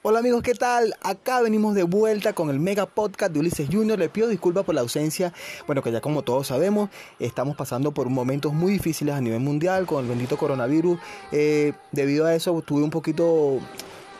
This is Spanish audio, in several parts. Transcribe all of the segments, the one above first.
Hola amigos, ¿qué tal? Acá venimos de vuelta con el mega podcast de Ulises Junior. Le pido disculpas por la ausencia. Bueno, que ya como todos sabemos, estamos pasando por momentos muy difíciles a nivel mundial con el bendito coronavirus. Eh, debido a eso, tuve un poquito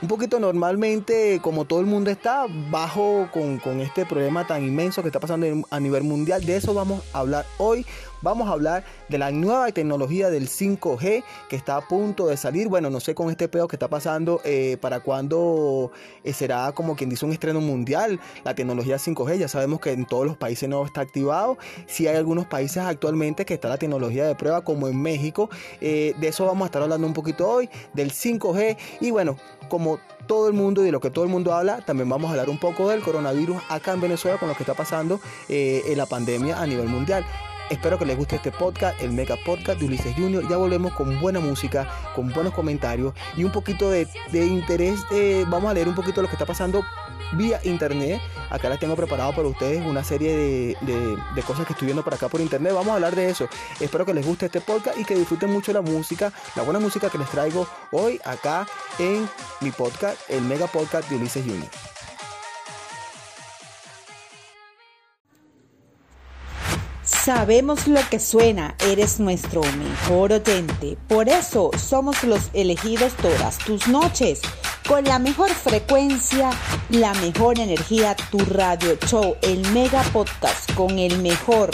un poquito normalmente, como todo el mundo está, bajo con, este problema tan inmenso que está pasando a nivel mundial. De eso vamos a hablar hoy. Vamos a hablar de la nueva tecnología del 5G que está a punto de salir. Bueno, no sé con este pedo que está pasando eh, para cuándo eh, será como quien dice un estreno mundial. La tecnología 5G, ya sabemos que en todos los países no está activado. Si hay algunos países actualmente que está la tecnología de prueba, como en México. Eh, de eso vamos a estar hablando un poquito hoy, del 5G. Y bueno, como todo el mundo y de lo que todo el mundo habla, también vamos a hablar un poco del coronavirus acá en Venezuela con lo que está pasando en la pandemia a nivel mundial. Espero que les guste este podcast, el Mega Podcast de Ulises Junior. Ya volvemos con buena música, con buenos comentarios y un poquito de, interés. vamos a leer un poquito de lo que está pasando vía internet. Acá les tengo preparado para ustedes una serie de, cosas que estoy viendo por acá por internet. Vamos a hablar de eso. Espero que les guste este podcast y que disfruten mucho la música, la buena música que les traigo hoy acá en mi podcast, el Mega Podcast de Ulises Junior. Sabemos lo que suena, eres nuestro mejor oyente. Por eso somos los elegidos todas tus noches. Con la mejor frecuencia, la mejor energía, tu radio show, el mega podcast con el mejor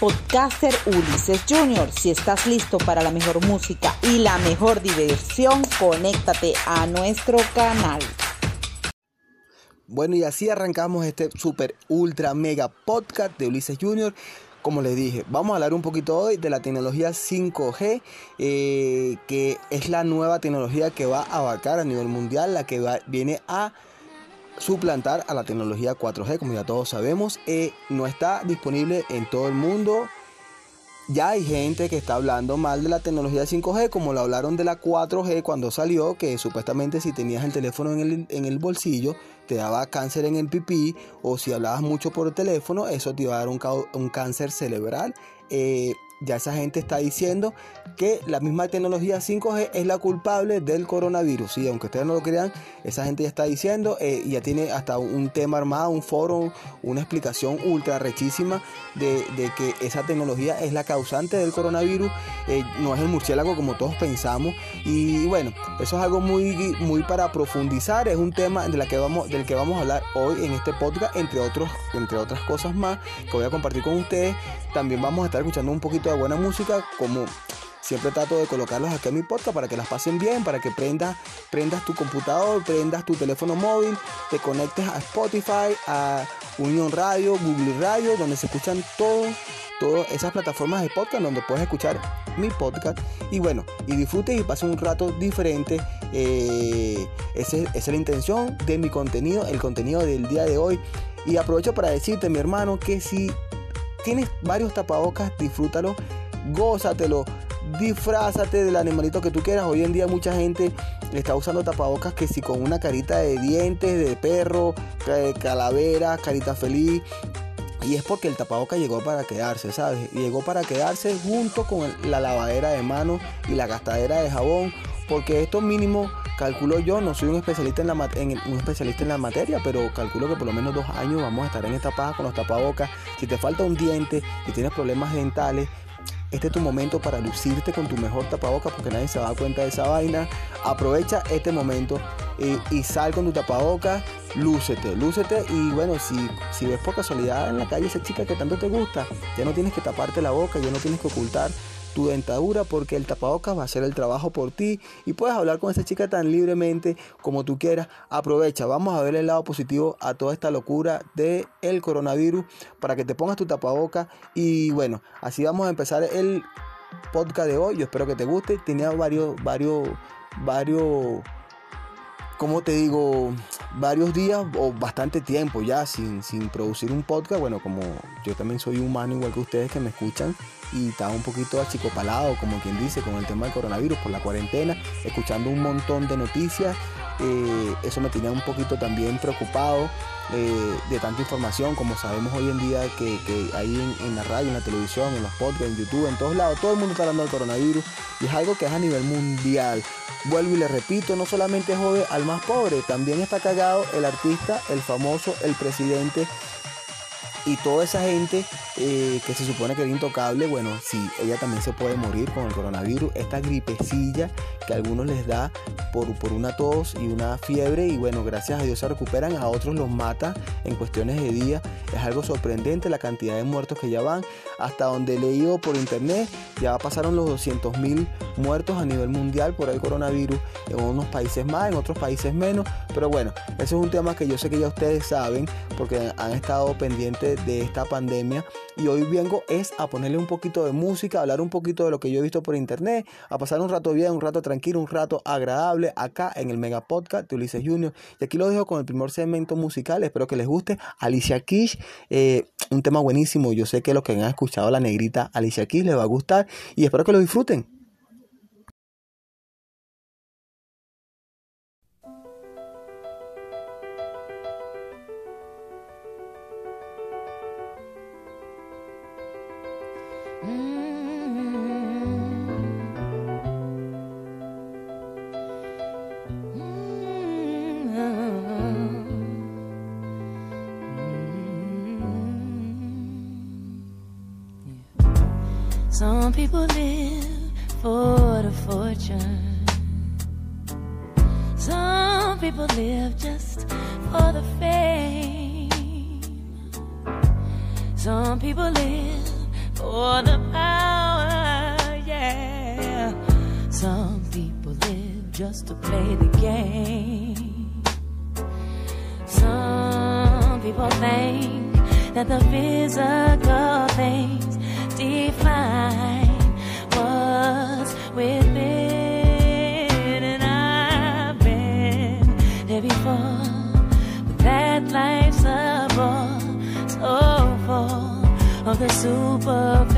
podcaster Ulises Junior. Si estás listo para la mejor música y la mejor diversión, conéctate a nuestro canal. Bueno, y así arrancamos este super ultra mega podcast de Ulises Junior como les dije, vamos a hablar un poquito hoy de la tecnología 5G, eh, que es la nueva tecnología que va a abarcar a nivel mundial, la que viene a suplantar a la tecnología 4G, como ya todos sabemos. Eh, no está disponible en todo el mundo. Ya hay gente que está hablando mal de la tecnología 5G, como lo hablaron de la 4G cuando salió, que supuestamente si tenías el teléfono en el, en el bolsillo te daba cáncer en el pipí o si hablabas mucho por teléfono, eso te iba a dar un, un cáncer cerebral. Eh, ya esa gente está diciendo que la misma tecnología 5G es la culpable del coronavirus. Y aunque ustedes no lo crean, esa gente ya está diciendo, eh, ya tiene hasta un tema armado, un foro, una explicación ultra rechísima de, que esa tecnología es la causante del coronavirus, eh, no es el murciélago como todos pensamos. Y bueno, eso es algo muy, muy para profundizar, es un tema de la que vamos, del que vamos a hablar hoy en este podcast, entre, otros, entre otras cosas más que voy a compartir con ustedes. También vamos a estar escuchando un poquito de buena música, como siempre trato de colocarlos aquí en mi podcast para que las pasen bien, para que prendas, prendas tu computador, prendas tu teléfono móvil, te conectes a Spotify, a Unión Radio, Google Radio, donde se escuchan todos todas esas plataformas de podcast donde puedes escuchar mi podcast. Y bueno y disfrutes y pases un rato diferente. Eh, esa es la intención de mi contenido el contenido del día de hoy. Y aprovecho para decirte mi hermano que si tienes varios tapabocas, disfrútalo, gózatelo, disfrázate del animalito que tú quieras. Hoy en día mucha gente está usando tapabocas que si con una carita de dientes, de perro, calavera, carita feliz. Y es porque el tapabocas llegó para quedarse, ¿sabes? Llegó para quedarse junto con la lavadera de manos y la gastadera de jabón. Porque esto mínimo calculo yo, no soy un especialista en, la, un especialista en la materia, pero calculo que por lo menos dos años vamos a estar en esta paja con los tapabocas. Si te falta un diente, si tienes problemas dentales, este es tu momento para lucirte con tu mejor tapabocas porque nadie se va a dar cuenta de esa vaina. Aprovecha este momento y, sal con tu tapabocas, lúcete, lúcete y bueno, si, si ves por casualidad en la calle esa chica que tanto te gusta, ya no tienes que taparte la boca, ya no tienes que ocultar tu dentadura porque el tapabocas va a hacer el trabajo por ti y puedes hablar con esa chica tan libremente como tú quieras. Aprovecha, vamos a ver el lado positivo a toda esta locura del el coronavirus para que te pongas tu tapabocas y bueno, así vamos a empezar el podcast de hoy. Yo espero que te guste. Tenía varios, varios, varios como te digo, varios días o bastante tiempo ya sin, sin producir un podcast. Bueno, como yo también soy humano igual que ustedes que me escuchan y estaba un poquito achicopalado, como quien dice, con el tema del coronavirus por la cuarentena, escuchando un montón de noticias Eh, eso me tenía un poquito también preocupado eh, de tanta información, como sabemos hoy en día que, hay en, la radio, en la televisión, en los podcasts, en YouTube, en todos lados, todo el mundo está hablando del coronavirus y es algo que es a nivel mundial. Vuelvo y le repito, no solamente jode al más pobre, también está cagado el artista, el famoso, el presidente y toda esa gente eh, que se supone que era intocable, bueno, sí, ella también se puede morir con el coronavirus. Esta gripecilla que a algunos les da por, por una tos y una fiebre y bueno, gracias a Dios se recuperan, a otros los mata en cuestiones de días. Es algo sorprendente la cantidad de muertos que ya van. Hasta donde he leído por internet, ya pasaron los 200 mil muertos a nivel mundial por el coronavirus. En unos países más, en otros países menos. Pero bueno, ese es un tema que yo sé que ya ustedes saben porque han estado pendientes de esta pandemia y hoy vengo es a ponerle un poquito de música, a hablar un poquito de lo que yo he visto por internet, a pasar un rato bien, un rato tranquilo, un rato agradable acá en el Mega Podcast de Ulises Junior. Y aquí lo dejo con el primer segmento musical, espero que les guste. Alicia Kish, eh, un tema buenísimo, yo sé que los que han escuchado la negrita Alicia Kish les va a gustar y espero que lo disfruten. Just to play the game. Some people think that the physical things define what's within. And I've been there before, but that life's a ball so full of the superficial.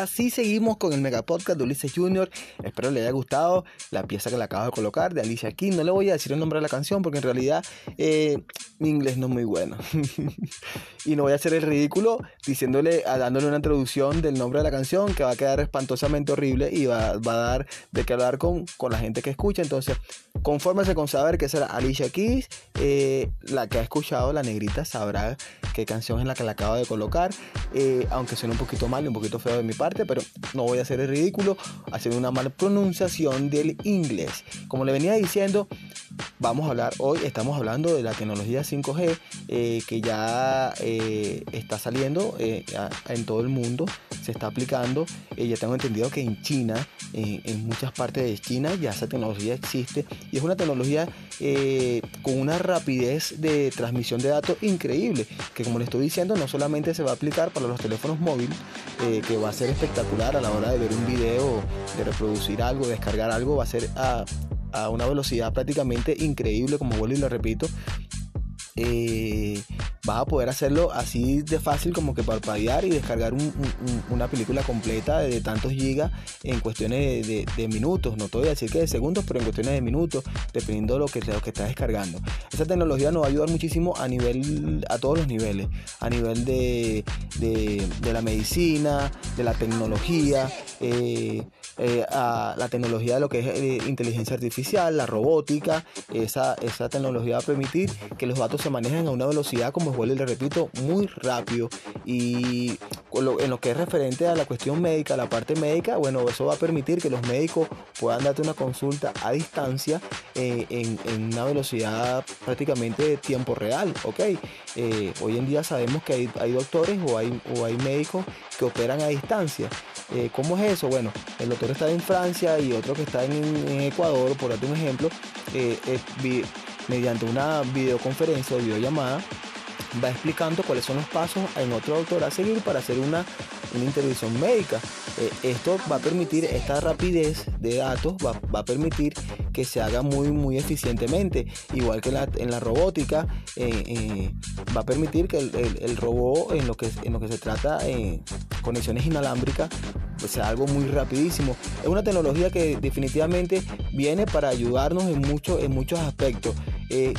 Así seguimos con el mega podcast de Ulises Junior. Espero le haya gustado la pieza que le acabo de colocar de Alicia Keys. No le voy a decir el nombre de la canción porque en realidad eh, mi inglés no es muy bueno. y no voy a hacer el ridículo diciéndole, dándole una introducción del nombre de la canción que va a quedar espantosamente horrible y va, a dar de qué hablar con, con la gente que escucha. Entonces, confórmese con saber que será Alicia Keys. Eh, la que ha escuchado, la negrita, sabrá qué canción es la que le acabo de colocar. Eh, aunque suene un poquito mal y un poquito feo de mi parte, pero no voy a hacer el ridículo haciendo una mala pronunciación del inglés. Como le venía diciendo, vamos a hablar hoy, estamos hablando de la tecnología 5G eh, que ya eh, está saliendo eh, en todo el mundo, se está aplicando. ya tengo entendido que en China, en muchas partes de China, ya esa tecnología existe y es una tecnología con una rapidez de transmisión de datos increíble, que como le estoy diciendo, no solamente se va a aplicar para los teléfonos móviles, que va a ser espectacular a la hora de ver un video, de reproducir algo, descargar algo, va a ser a a una velocidad prácticamente increíble, como vuelvo y lo repito. Eh, vas a poder hacerlo así de fácil como que parpadear y descargar una película completa de, tantos gigas en cuestiones de, minutos. No te voy a decir que de segundos, pero en cuestiones de minutos, dependiendo de lo que, lo que estás descargando. Esa tecnología nos va a ayudar muchísimo a nivel, a todos los niveles, a nivel de, la medicina, de la tecnología, eh, eh, a la tecnología de lo que es eh, inteligencia artificial, la robótica, esa, esa tecnología va a permitir que los datos se manejen a una velocidad, como vuelvo y le repito, muy rápido. Y en lo que es referente a la cuestión médica, la parte médica, bueno, eso va a permitir que los médicos puedan darte una consulta a distancia eh, en, una velocidad prácticamente de tiempo real, ¿ok? hoy en día sabemos que hay, doctores o hay, o hay médicos que operan a distancia. ¿Cómo es eso? Bueno, el doctor está en Francia y otro que está en, Ecuador, por darte un ejemplo, eh, mediante una videoconferencia o videollamada, va explicando cuáles son los pasos en otro doctor a seguir para hacer una, intervención médica. Eh, esto va a permitir, esta rapidez de datos va, a permitir que se haga muy, muy eficientemente. Igual que en la, robótica, eh, va a permitir que el, robot, en lo que, en lo que se trata, conexiones inalámbricas, pues sea algo muy rapidísimo. Es una tecnología que definitivamente viene para ayudarnos en, mucho, en muchos aspectos. Eh,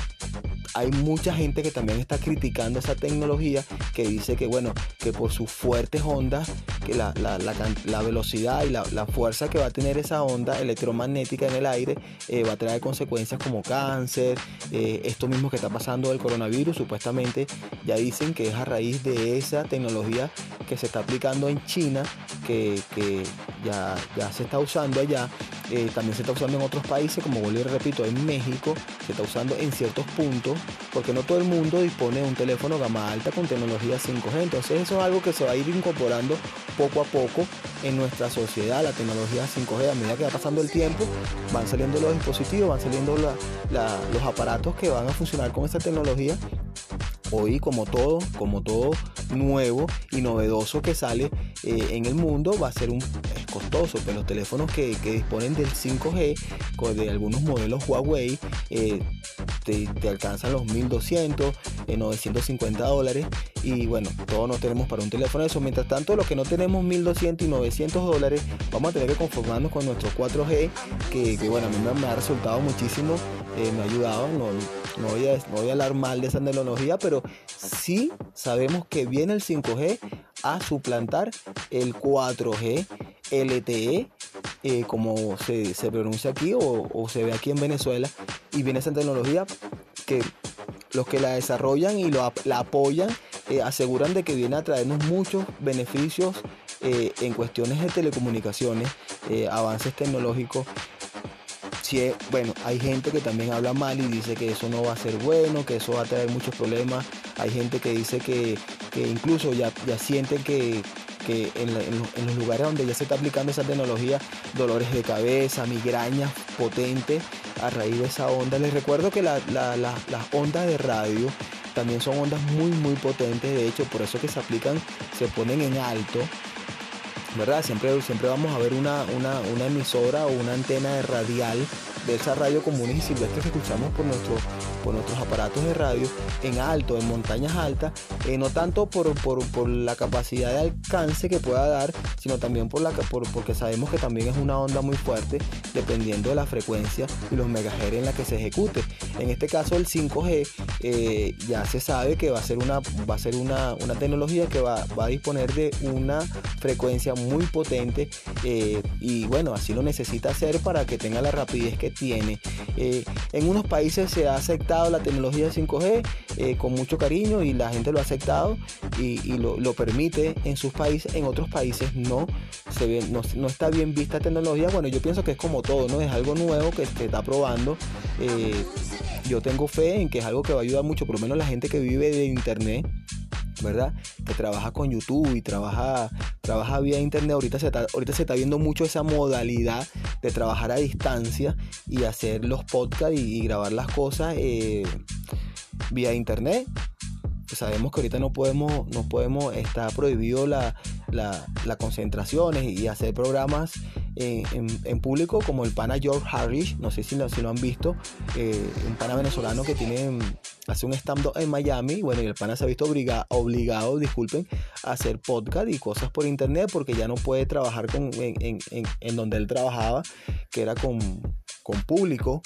hay mucha gente que también está criticando esa tecnología que dice que bueno que por sus fuertes ondas que la, velocidad y la, fuerza que va a tener esa onda electromagnética en el aire eh, va a traer consecuencias como cáncer eh, esto mismo que está pasando del coronavirus supuestamente ya dicen que es a raíz de esa tecnología que se está aplicando en China que, ya, ya se está usando allá eh, también se está usando en otros países, como y repito, en México se está usando en ciertos puntos, porque no todo el mundo dispone de un teléfono gama alta con tecnología 5G. Entonces eso es algo que se va a ir incorporando poco a poco en nuestra sociedad, la tecnología 5G. A medida que va pasando el tiempo, van saliendo los dispositivos, van saliendo los aparatos que van a funcionar con esta tecnología hoy como todo, como todo nuevo y novedoso que sale eh, en el mundo va a ser un costoso, pero los teléfonos que, disponen del 5G, de algunos modelos Huawei, eh, te, alcanzan los 1200, 950 eh, dólares y bueno, todos no tenemos para un teléfono eso. Mientras tanto, los que no tenemos 1200 y 900 dólares, vamos a tener que conformarnos con nuestro 4G, que, bueno, a mí me, ha resultado muchísimo, me ha ayudado, no, no voy, a, no voy a hablar mal de esa tecnología, pero sí sabemos que viene el 5G a suplantar el 4G LTE, eh, como se, pronuncia aquí o, se ve aquí en Venezuela, y viene esa tecnología que los que la desarrollan y lo, la apoyan eh, aseguran de que viene a traernos muchos beneficios eh, en cuestiones de telecomunicaciones, avances tecnológicos bueno, hay gente que también habla mal y dice que eso no va a ser bueno, que eso va a traer muchos problemas. Hay gente que dice que, incluso ya, ya sienten que, en, los lugares donde ya se está aplicando esa tecnología, dolores de cabeza, migrañas potentes a raíz de esa onda. Les recuerdo que las ondas de radio también son ondas muy muy potentes, de hecho por eso que se aplican, se ponen en alto ¿verdad? Siempre, siempre vamos a ver una, una, emisora o una antena radial de esa radio comunes y silvestres que escuchamos por, nuestro, por nuestros aparatos de radio en alto, en montañas altas, eh, no tanto por, por, por, la capacidad de alcance que pueda dar, sino también por la, por, porque sabemos que también es una onda muy fuerte dependiendo de la frecuencia y los megahertz en la que se ejecute. En este caso el 5G eh, ya se sabe que va a ser una, va a ser una, una tecnología que va, va, a disponer de una frecuencia muy potente eh, y bueno, así lo necesita hacer para que tenga la rapidez que tiene. Eh, en unos países se ha aceptado la tecnología 5G con mucho cariño y la gente lo ha aceptado y, lo, permite en sus países, en otros países no, se ve, no, no, está bien vista tecnología. Bueno, yo pienso que es como todo, ¿no? Es algo nuevo que se está probando. yo tengo fe en que es algo que va a ayudar mucho, por lo menos la gente que vive de internet ¿verdad? Que trabaja con YouTube y trabaja, trabaja vía internet. Ahorita se, está, ahorita se está viendo mucho esa modalidad de trabajar a distancia y hacer los podcasts y, grabar las cosas eh, vía internet. sabemos que ahorita no podemos, no podemos, está prohibido la, la, las concentraciones y hacer programas en, público como el pana George Harris, no sé si lo, han visto, eh, un pana venezolano que tiene hace un stand-up en Miami, bueno, y el pana se ha visto obligado, disculpen, a hacer podcast y cosas por internet porque ya no puede trabajar con, en, en donde él trabajaba, que era con, con público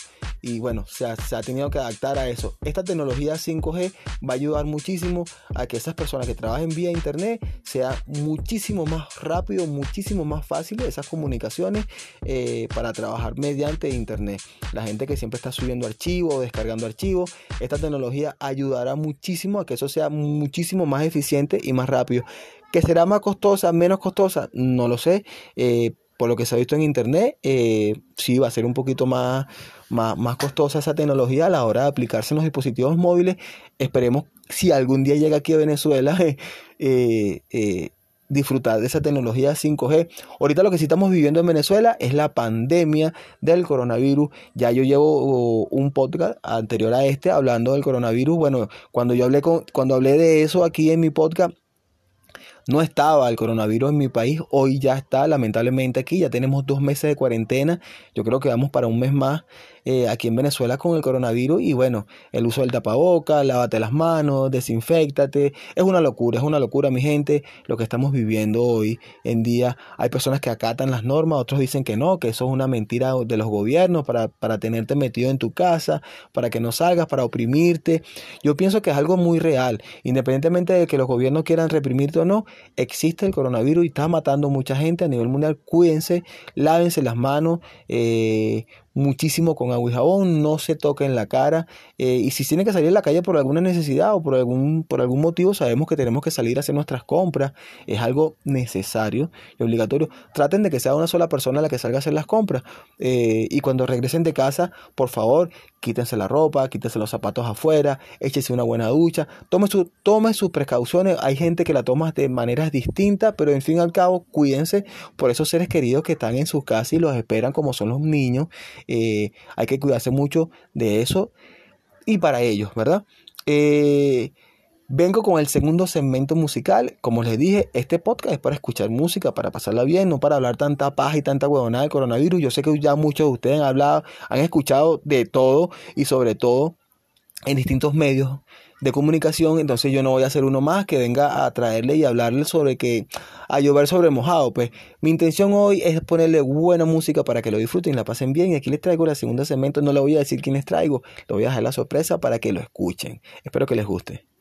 y bueno, se ha, tenido que adaptar a eso. Esta tecnología 5G va a ayudar muchísimo a que esas personas que trabajen vía internet sea muchísimo más rápido, muchísimo más fácil esas comunicaciones eh, para trabajar mediante internet. La gente que siempre está subiendo archivos, descargando archivos, esta tecnología ayudará muchísimo a que eso sea muchísimo más eficiente y más rápido. ¿Que será más costosa, menos costosa? No lo sé. Eh, por lo que se ha visto en internet, eh, sí va a ser un poquito más, más, costosa esa tecnología a la hora de aplicarse en los dispositivos móviles. Esperemos si algún día llega aquí a Venezuela eh, eh, disfrutar de esa tecnología 5G. Ahorita lo que sí estamos viviendo en Venezuela es la pandemia del coronavirus. Ya yo llevo un podcast anterior a este hablando del coronavirus. Bueno, cuando yo hablé con, cuando hablé de eso aquí en mi podcast no estaba el coronavirus en mi país, hoy ya está lamentablemente aquí, ya tenemos dos meses de cuarentena, yo creo que vamos para un mes más eh, aquí en Venezuela con el coronavirus y bueno, el uso del tapaboca, lávate las manos, desinfectate, es una locura, es una locura mi gente lo que estamos viviendo hoy en día. Hay personas que acatan las normas, otros dicen que no, que eso es una mentira de los gobiernos para, para tenerte metido en tu casa, para que no salgas, para oprimirte. Yo pienso que es algo muy real, independientemente de que los gobiernos quieran reprimirte o no, existe el coronavirus y está matando mucha gente a nivel mundial. Cuídense, lávense las manos, eh, muchísimo con agua y jabón, no se toquen la cara eh, y si tienen que salir a la calle por alguna necesidad o por algún, por algún motivo, sabemos que tenemos que salir a hacer nuestras compras, es algo necesario y obligatorio. Traten de que sea una sola persona la que salga a hacer las compras eh, y cuando regresen de casa, por favor, quítense la ropa, quítense los zapatos afuera, échese una buena ducha, tome, su, tome sus precauciones, hay gente que la toma de maneras distintas, pero en fin al cabo, cuídense por esos seres queridos que están en su casa y los esperan como son los niños eh, hay que cuidarse mucho de eso y para ellos, ¿verdad? Eh, vengo con el segundo segmento musical. Como les dije, este podcast es para escuchar música, para pasarla bien, no para hablar tanta paja y tanta huevonada del coronavirus. Yo sé que ya muchos de ustedes han hablado, han escuchado de todo y sobre todo en distintos medios de comunicación, entonces yo no voy a hacer uno más que venga a traerle y hablarle sobre que a llover sobre mojado. Pues mi intención hoy es ponerle buena música para que lo disfruten la pasen bien. Y aquí les traigo la segunda segmento, no le voy a decir quién les traigo, lo voy a dejar la sorpresa para que lo escuchen. Espero que les guste.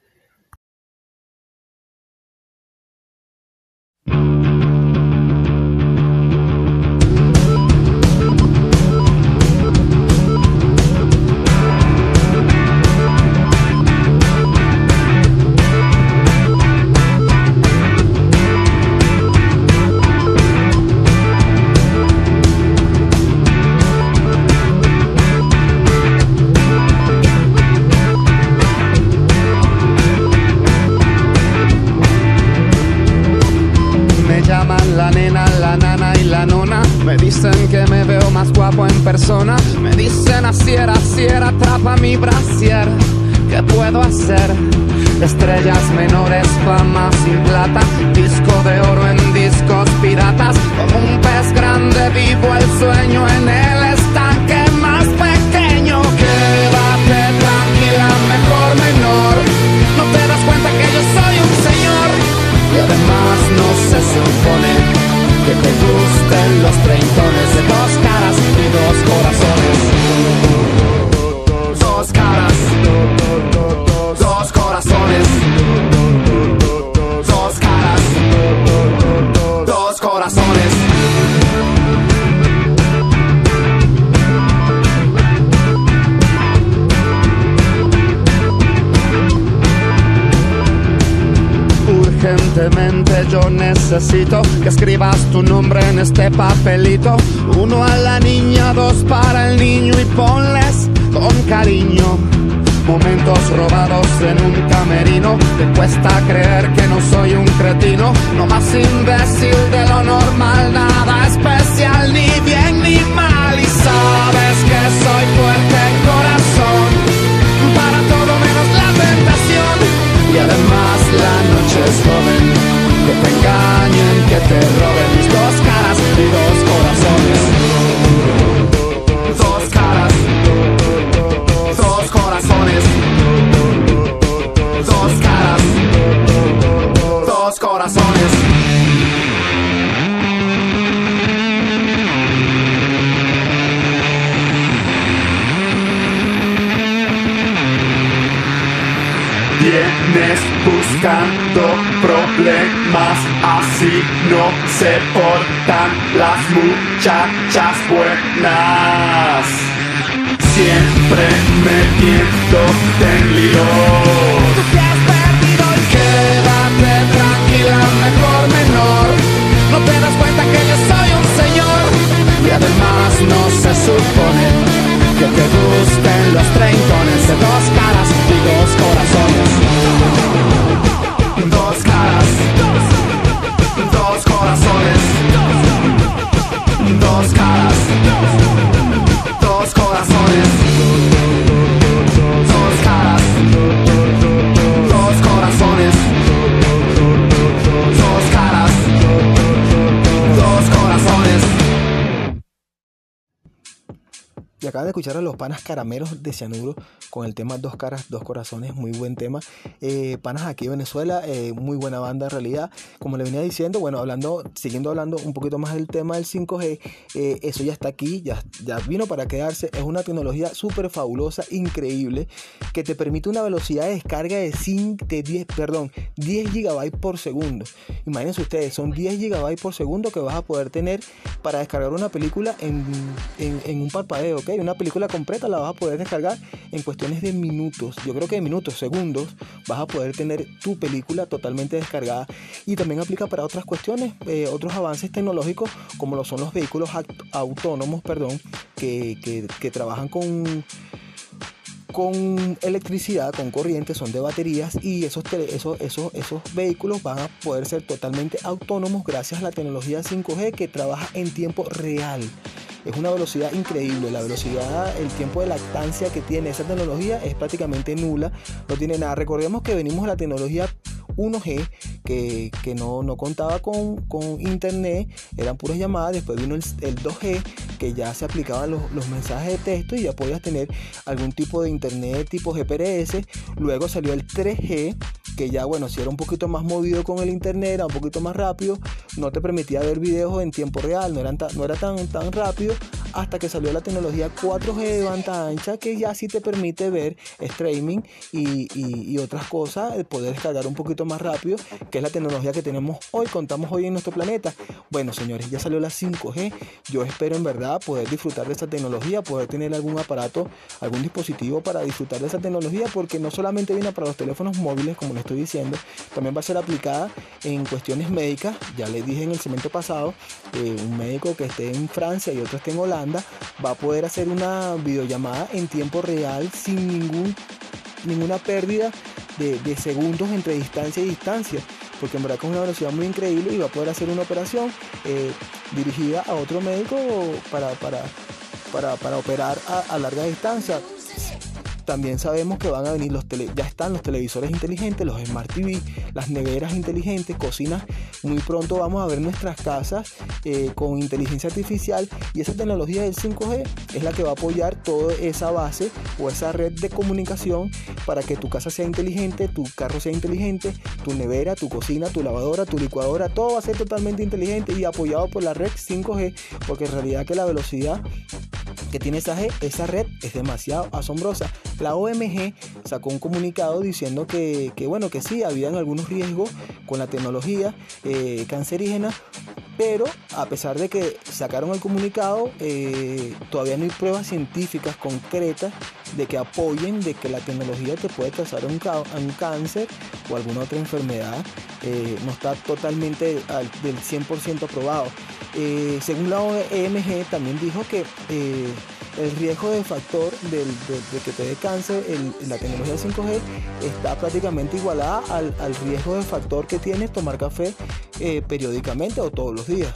naciera, Sierra atrapa mi brasier, ¿qué puedo hacer? Estrellas menores, fama sin plata, disco de oro en discos piratas, como un pez grande vivo el sueño en el estanque más pequeño. Quédate tranquila, mejor menor, no te das cuenta que yo soy un señor y además no se supone que te gusten los treintones de dos caras y dos corazones. Yo necesito que escribas tu nombre en este papelito. Uno a la niña, dos para el niño y ponles con cariño. Momentos robados en un camerino. Te cuesta creer que no soy un cretino. No más imbécil de lo normal, nada especial, ni bien ni mal. Y sabes que soy fuerte corazón. Para todo menos la tentación. Y además la noche es así no se portan las muchachas buenas. Siempre metiéndote en líos. Quédate tranquila, mejor menor. No te das cuenta que yo soy un señor. Y además no se supone que te gusten los treintones de dos caras y dos corazones. Y acaban de escuchar a los panas caramelos de cianuro con el tema Dos caras, dos corazones, muy buen tema. Eh, panas aquí de Venezuela, eh, muy buena banda en realidad. Como le venía diciendo, bueno, hablando, siguiendo hablando un poquito más del tema del 5G, eh, eso ya está aquí, ya, ya vino para quedarse. Es una tecnología súper fabulosa, increíble, que te permite una velocidad de descarga de, 5, de 10, perdón, 10 gigabytes por segundo. Imagínense ustedes, son 10 gigabytes por segundo que vas a poder tener para descargar una película en, en, en un parpadeo, ¿ok? Una película completa la vas a poder descargar en cuestiones de minutos. Yo creo que de minutos, segundos, vas a poder tener tu película totalmente descargada. Y también aplica para otras cuestiones, eh, otros avances tecnológicos, como lo son los vehículos aut- autónomos, perdón, que, que- que trabajan con con electricidad, con corriente, son de baterías y esos, esos, esos, esos vehículos van a poder ser totalmente autónomos gracias a la tecnología 5G que trabaja en tiempo real. Es una velocidad increíble, la velocidad, el tiempo de lactancia que tiene esa tecnología es prácticamente nula, no tiene nada. Recordemos que venimos de la tecnología 1G que, que no, no contaba con, con internet, eran puras llamadas, después vino el, el 2G que ya se aplicaban los, los mensajes de texto y ya podías tener algún tipo de internet tipo GPRS, luego salió el 3G que ya bueno, si era un poquito más movido con el internet, era un poquito más rápido, no te permitía ver videos en tiempo real, no, eran no era tan, tan rápido, hasta que salió la tecnología 4G de banda ancha, que ya sí te permite ver streaming y, y- otras cosas, poder descargar un poquito más rápido, que es la tecnología que tenemos hoy, contamos hoy en nuestro planeta. Bueno, señores, ya salió la 5G, yo espero en verdad poder disfrutar de esta tecnología, poder tener algún aparato, algún dispositivo para disfrutar de esa tecnología, porque no solamente viene para los teléfonos móviles, como les estoy diciendo, también va a ser aplicada en cuestiones médicas. Ya les dije en el segmento pasado, eh, un médico que esté en Francia y otro esté en Holanda va a poder hacer una videollamada en tiempo real sin ningún, ninguna pérdida de, segundos entre distancia y distancia. Porque en verdad con una velocidad muy increíble y va a poder hacer una operación eh, dirigida a otro médico para, para, para, para operar a larga distancia. También sabemos que van a venir los tele, ya están los televisores inteligentes, los Smart TV, las neveras inteligentes, cocinas. Muy pronto vamos a ver nuestras casas eh, con inteligencia artificial y esa tecnología del 5G es la que va a apoyar toda esa base o esa red de comunicación para que tu casa sea inteligente, tu carro sea inteligente, tu nevera, tu cocina, tu lavadora, tu licuadora, todo va a ser totalmente inteligente y apoyado por la red 5G, porque en realidad que la velocidad que tiene esa, red es demasiado asombrosa. La OMG sacó un comunicado diciendo que, bueno, que sí, habían algunos riesgos con la tecnología eh, cancerígena, Pero a pesar de que sacaron el comunicado, eh, todavía no hay pruebas científicas concretas de que apoyen de que la tecnología te puede causar un, ca- un cáncer o alguna otra enfermedad. Eh, no está totalmente al- del 100% aprobado. Eh, según la OMG también dijo que eh, el riesgo de factor de, que te dé cáncer en la tecnología 5G está prácticamente igualada al, riesgo de factor que tiene tomar café eh, periódicamente o todos los días.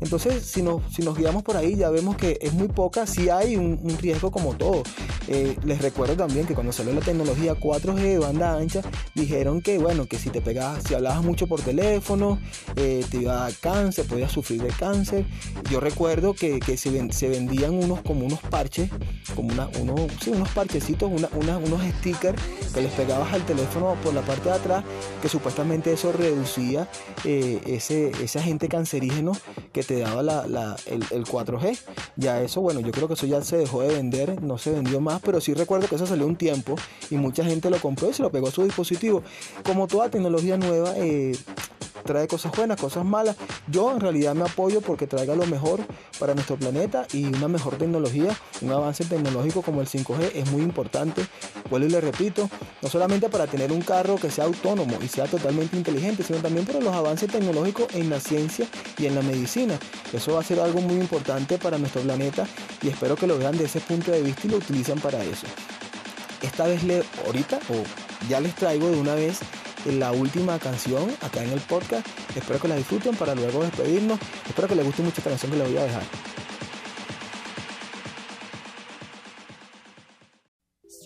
Entonces, si nos, si guiamos por ahí, ya vemos que es muy poca, sí hay un riesgo como todo. Eh, les recuerdo también que cuando salió la tecnología 4G de banda ancha, dijeron que, bueno, que si te pegabas, si hablabas mucho por teléfono, eh, te iba a dar cáncer, podías sufrir de cáncer. Yo recuerdo que, que se, ven- se vendían unos como unos parches, como una, unos, sí, unos parchecitos, una- unos stickers que les pegabas al teléfono por la parte de atrás, que supuestamente eso reducía eh, ese, ese agente cancerígeno que te daba la- el 4G. Ya eso, bueno, yo creo que eso ya se dejó de vender, no se vendió más, pero sí recuerdo que eso salió un tiempo y mucha gente lo compró y se lo pegó a su dispositivo. Como toda tecnología nueva, eh, trae cosas buenas, cosas malas. Yo en realidad me apoyo porque traiga lo mejor para nuestro planeta y una mejor tecnología, un avance tecnológico como el 5G es muy importante. Vuelvo y le repito, no solamente para tener un carro que sea autónomo y sea totalmente inteligente, sino también para los avances tecnológicos en la ciencia y en la medicina. Eso va a ser algo muy importante para nuestro planeta y espero que lo vean de ese punto de vista y lo utilizan para eso. Esta vez le ahorita o ya les traigo de una vez la última canción acá en el podcast. Espero que la disfruten para luego despedirnos. Espero que les guste mucho esta canción que les voy a dejar.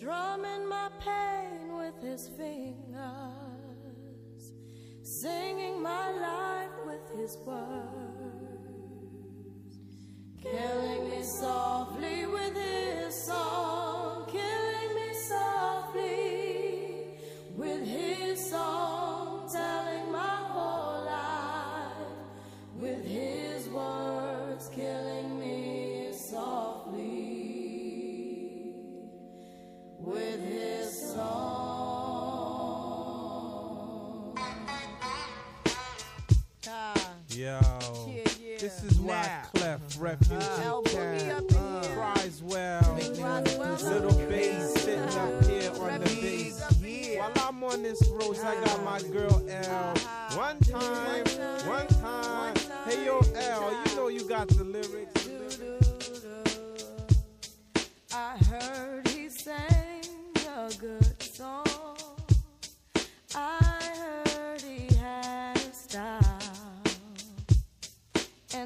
strumming my pain with his fingers, singing my life with his words, killing me softly with his song, killing me softly with his Rock Clef, Refugee uh, Criswell, Little Bass sitting up here on the bass. While I'm on this roast, I got my girl L. One time, one time. Hey, yo, L, you know you got the lyrics. I heard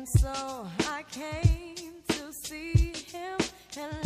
And so I came to see him and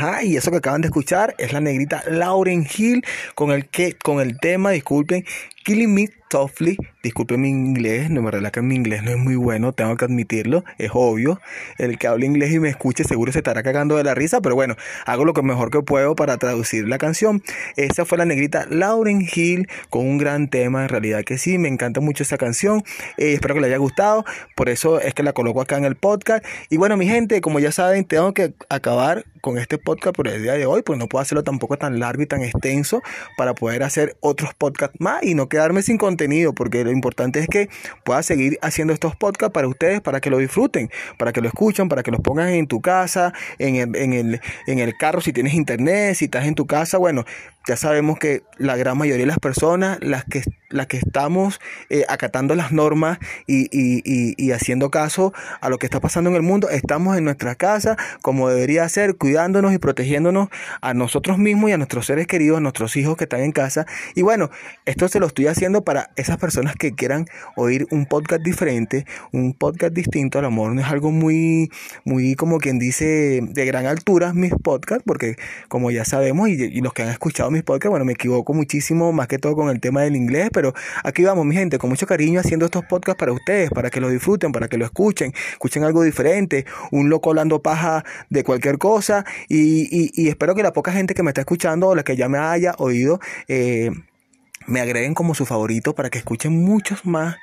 Ajá, y eso que acaban de escuchar es la negrita Lauren Hill con el que con el tema, disculpen, Killing Me Softly. Disculpen mi inglés, no me que mi inglés no es muy bueno, tengo que admitirlo, es obvio. El que hable inglés y me escuche seguro se estará cagando de la risa, pero bueno, hago lo que mejor que puedo para traducir la canción. Esa fue la negrita Lauren Hill con un gran tema, en realidad que sí, me encanta mucho esa canción. Eh, espero que le haya gustado, por eso es que la coloco acá en el podcast. Y bueno, mi gente, como ya saben, tengo que acabar con este podcast por el día de hoy, pues no puedo hacerlo tampoco tan largo y tan extenso para poder hacer otros podcasts más y no quedarme sin contenido, porque lo importante es que pueda seguir haciendo estos podcasts para ustedes, para que lo disfruten, para que lo escuchen, para que los pongan en tu casa, en el, en el, en el carro si tienes internet, si estás en tu casa, bueno, ya sabemos que la gran mayoría de las personas, las que, las que estamos eh, acatando las normas y, y, y, haciendo caso a lo que está pasando en el mundo, estamos en nuestra casa como debería ser, cuidándonos y protegiéndonos a nosotros mismos y a nuestros seres queridos, a nuestros hijos que están en casa. Y bueno, esto se lo estoy haciendo para esas personas que quieran oír un podcast diferente, un podcast distinto. A lo mejor no es algo muy, muy como quien dice de gran altura mis podcasts, porque como ya sabemos y, y los que han escuchado mis podcasts, bueno, me equivoco muchísimo, más que todo con el tema del inglés, pero aquí vamos, mi gente, con mucho cariño haciendo estos podcasts para ustedes, para que lo disfruten, para que lo escuchen, escuchen algo diferente, un loco hablando paja de cualquier cosa, y, y, y espero que la poca gente que me está escuchando o la que ya me haya oído, eh, me agreguen como su favorito para que escuchen muchos más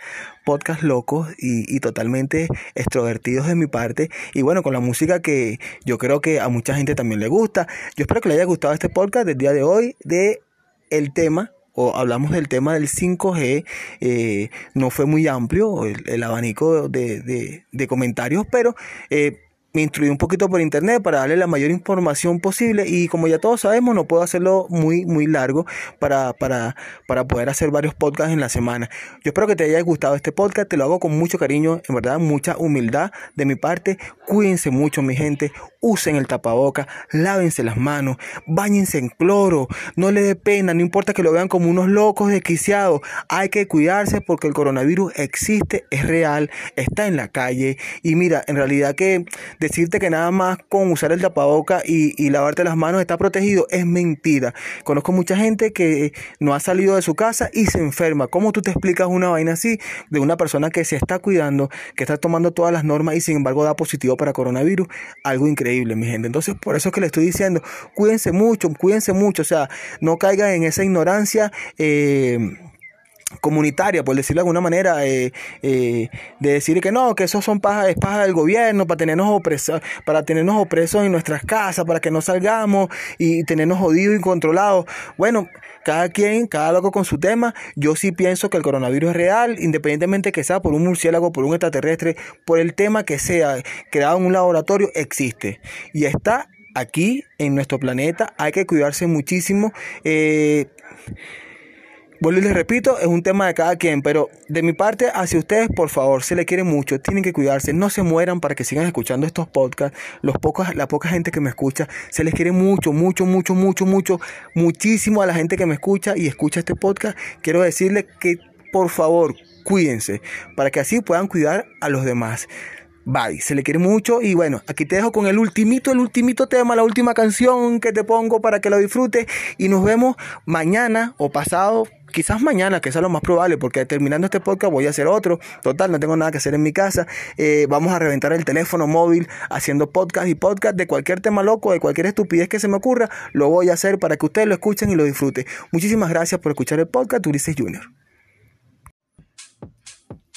podcasts locos y, y, totalmente extrovertidos de mi parte. Y bueno, con la música que yo creo que a mucha gente también le gusta. Yo espero que le haya gustado este podcast del día de hoy de el tema o hablamos del tema del 5G, eh, no fue muy amplio el, el abanico de, de, de, comentarios, pero eh, me instruí un poquito por internet para darle la mayor información posible y como ya todos sabemos no puedo hacerlo muy muy largo para, para, para poder hacer varios podcasts en la semana. Yo espero que te haya gustado este podcast, te lo hago con mucho cariño, en verdad mucha humildad de mi parte. Cuídense mucho mi gente, usen el tapaboca, lávense las manos, bañense en cloro, no le dé pena, no importa que lo vean como unos locos desquiciados, hay que cuidarse porque el coronavirus existe, es real, está en la calle y mira, en realidad que decirte que nada más con usar el tapaboca y, lavarte las manos está protegido es mentira. Conozco mucha gente que no ha salido de su casa y se enferma. ¿Cómo tú te explicas una vaina así de una persona que se está cuidando, que está tomando todas las normas y sin embargo da positivo para coronavirus? Algo increíble, mi gente. Entonces, por eso es que le estoy diciendo, cuídense mucho, cuídense mucho. O sea, no caigan en esa ignorancia. Eh, comunitaria, por decirlo de alguna manera, eh, eh, de decir que no, que eso son paja, es paja del gobierno para tenernos opresos, para tenernos opresos en nuestras casas, para que no salgamos y tenernos jodidos y controlados. Bueno, cada quien, cada loco con su tema. Yo sí pienso que el coronavirus es real, independientemente que sea por un murciélago, por un extraterrestre, por el tema que sea, creado en un laboratorio, existe. Y está aquí en nuestro planeta. Hay que cuidarse muchísimo. Eh, Vuelvo y les repito, es un tema de cada quien, pero de mi parte hacia ustedes, por favor, se les quiere mucho, tienen que cuidarse, no se mueran para que sigan escuchando estos podcasts. Los pocos, la poca gente que me escucha, se les quiere mucho, mucho, mucho, mucho, mucho, muchísimo a la gente que me escucha y escucha este podcast. Quiero decirles que, por favor, cuídense, para que así puedan cuidar a los demás. Bye, se le quiere mucho y bueno, aquí te dejo con el ultimito, el ultimito tema, la última canción que te pongo para que lo disfrutes y nos vemos mañana o pasado, quizás mañana, que es lo más probable, porque terminando este podcast voy a hacer otro. Total, no tengo nada que hacer en mi casa. Eh, vamos a reventar el teléfono móvil haciendo podcast y podcast de cualquier tema loco, de cualquier estupidez que se me ocurra. Lo voy a hacer para que ustedes lo escuchen y lo disfruten. Muchísimas gracias por escuchar el podcast, Ulises Junior.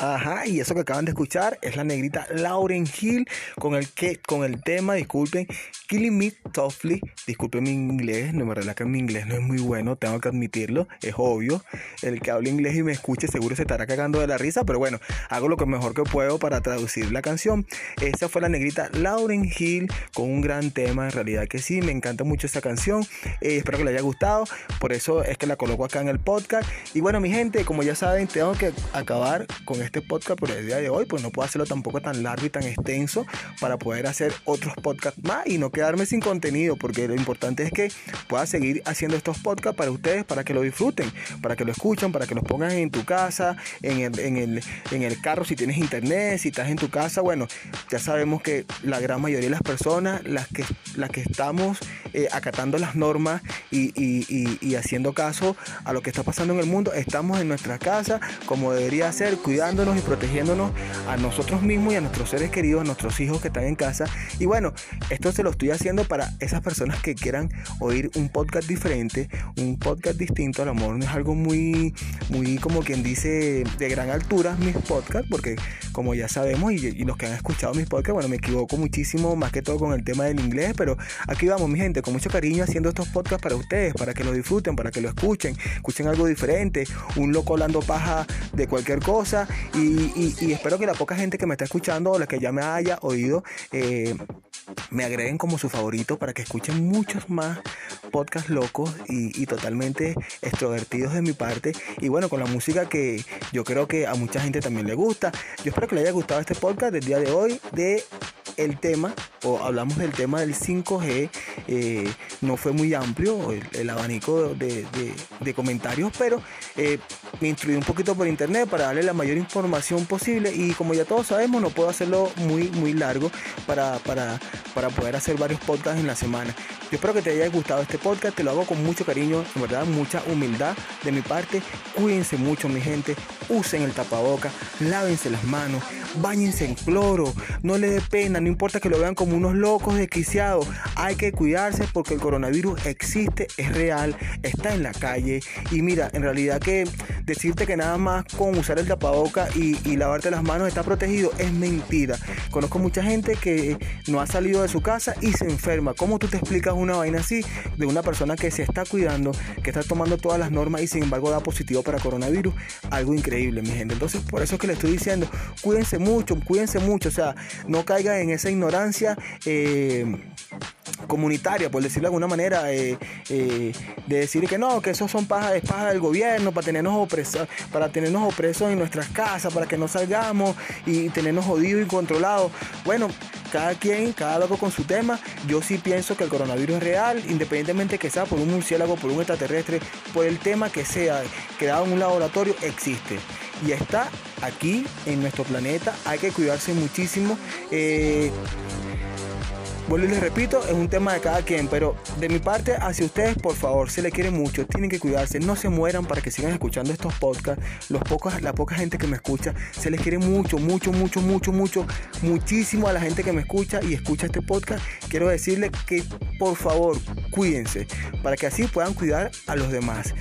Ajá, y eso que acaban de escuchar es la negrita Lauren Hill con el que con el tema, disculpen, Killing Me Softly. Disculpen mi inglés, no me verdad mi inglés no es muy bueno, tengo que admitirlo, es obvio. El que hable inglés y me escuche seguro se estará cagando de la risa, pero bueno, hago lo que mejor que puedo para traducir la canción. Esa fue la negrita Lauren Hill con un gran tema, en realidad que sí, me encanta mucho esa canción. Eh, espero que le haya gustado, por eso es que la coloco acá en el podcast. Y bueno, mi gente, como ya saben, tengo que acabar con podcast por el día de hoy, pues no puedo hacerlo tampoco tan largo y tan extenso para poder hacer otros podcasts más y no quedarme sin contenido, porque lo importante es que pueda seguir haciendo estos podcasts para ustedes, para que lo disfruten, para que lo escuchen, para que los pongan en tu casa, en el, en el, en el carro si tienes internet, si estás en tu casa, bueno, ya sabemos que la gran mayoría de las personas, las que, las que estamos eh, acatando las normas y, y- y- y haciendo caso a lo que está pasando en el mundo, estamos en nuestra casa como debería ser, y protegiéndonos a nosotros mismos y a nuestros seres queridos, a nuestros hijos que están en casa. Y bueno, esto se lo estoy haciendo para esas personas que quieran oír un podcast diferente, un podcast distinto. A lo mejor no es algo muy, muy como quien dice de gran altura mis podcasts, porque como ya sabemos y, y los que han escuchado mis podcasts, bueno, me equivoco muchísimo más que todo con el tema del inglés, pero aquí vamos, mi gente, con mucho cariño haciendo estos podcasts para ustedes, para que lo disfruten, para que lo escuchen, escuchen algo diferente, un loco hablando paja de cualquier cosa y, espero que la poca gente que me está escuchando o la que ya me haya oído eh, me agreguen como su favorito para que escuchen muchos más podcasts locos y, totalmente extrovertidos de mi parte. Y bueno con la música que yo creo que a mucha gente también le gusta. Yo espero que le haya gustado este podcast del día de hoy de el tema o hablamos del tema del 5G eh, no fue muy amplio el, abanico de, de- de comentarios pero eh, me instruí un poquito por internet para darle la mayor información posible. Y como ya todos sabemos no puedo hacerlo muy muy largo para, para, para poder hacer varios podcasts en la semana. Yo espero que te haya gustado este podcast, te lo hago con mucho cariño, en verdad, mucha humildad de mi parte. Cuídense mucho mi gente, usen el tapaboca, lávense las manos, bañense en cloro, no le dé pena, no importa que lo vean como unos locos desquiciados, hay que cuidarse porque el coronavirus existe, es real, está en la calle y mira, en realidad que decirte que nada más con usar el tapaboca y, y lavarte las manos está protegido es mentira. Conozco mucha gente que no ha salido de su casa y se enferma. ¿Cómo tú te explicas una vaina así de una persona que se está cuidando, que está tomando todas las normas y sin embargo da positivo para coronavirus? Algo increíble, mi gente. Entonces, por eso es que le estoy diciendo, cuídense mucho, cuídense mucho. O sea, no caigan en esa ignorancia. eh, comunitaria, por decirlo de alguna manera, eh, eh, de decir que no, que esos son paja, es paja del gobierno para tenernos opresos, para tenernos opresos en nuestras casas, para que no salgamos y tenernos jodidos y controlados. Bueno, cada quien, cada loco con su tema. Yo sí pienso que el coronavirus real, independientemente que sea por un murciélago, por un extraterrestre, por el tema que sea, quedado en un laboratorio, existe. Y está aquí en nuestro planeta. Hay que cuidarse muchísimo. Eh, Vuelvo y les repito, es un tema de cada quien, pero de mi parte hacia ustedes, por favor, se les quiere mucho, tienen que cuidarse, no se mueran para que sigan escuchando estos podcasts. Los pocos, la poca gente que me escucha, se les quiere mucho, mucho, mucho, mucho, mucho, muchísimo a la gente que me escucha y escucha este podcast. Quiero decirles que por favor, cuídense para que así puedan cuidar a los demás.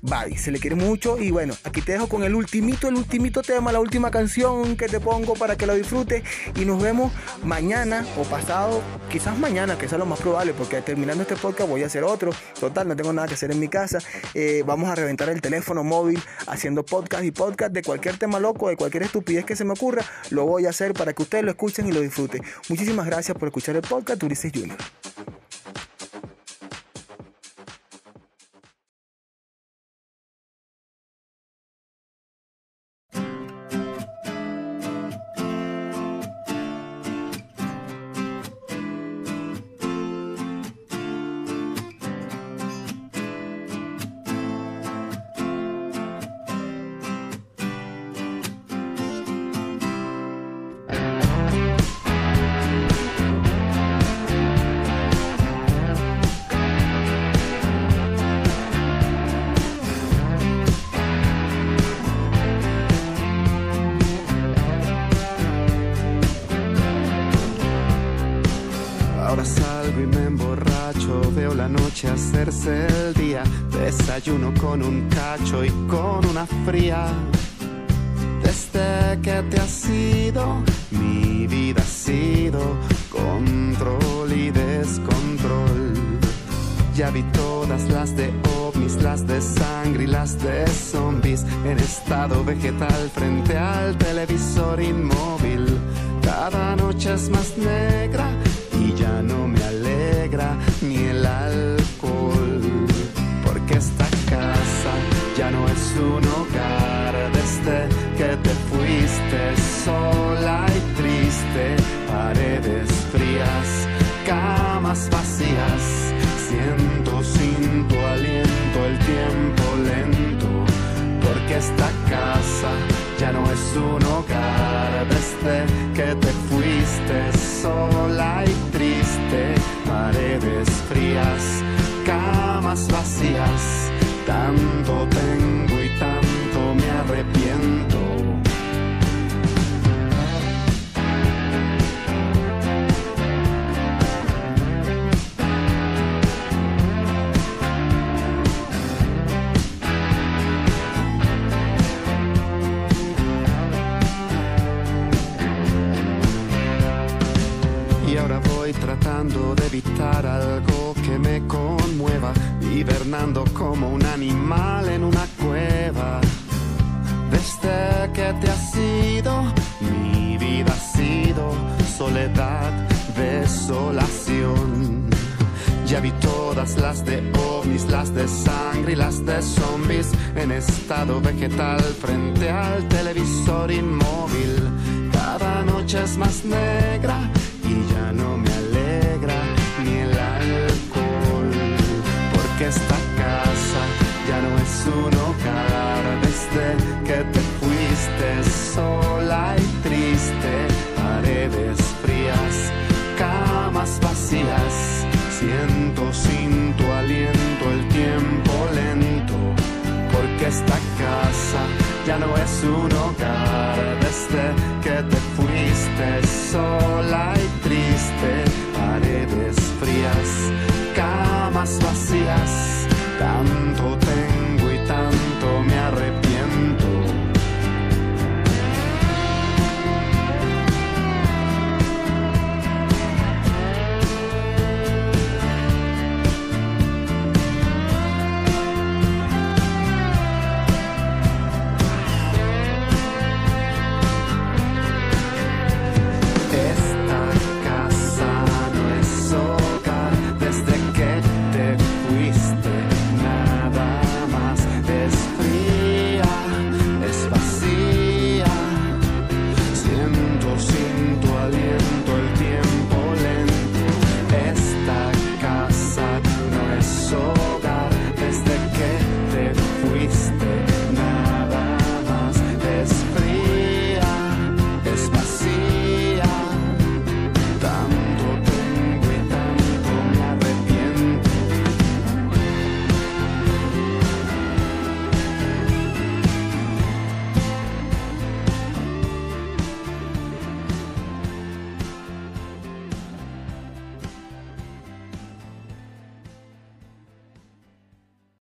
Bye, se les quiere mucho y bueno, aquí te dejo con el ultimito, el ultimito tema, la última canción que te pongo para que lo disfrutes y nos vemos mañana o pasado, quizás mañana, que sea lo más probable, porque terminando este podcast voy a hacer otro. Total, no tengo nada que hacer en mi casa. Eh, vamos a reventar el teléfono móvil haciendo podcast y podcast de cualquier tema loco, de cualquier estupidez que se me ocurra. Lo voy a hacer para que ustedes lo escuchen y lo disfruten. Muchísimas gracias por escuchar el podcast Ulises Junior. Desayuno con un cacho y con una fría. Desde que te has ido, mi vida ha sido control y descontrol. Ya vi todas las de ovnis, las de sangre y las de zombies en estado vegetal frente al televisor inmóvil. Cada noche es más negra y ya no me alegra ni el alcohol. un hogar desde este que te fuiste sola y triste, paredes frías, camas vacías, siento sin tu aliento el tiempo lento, porque esta casa ya no es un hogar desde este que te fuiste sola y triste, paredes frías, camas vacías, tanto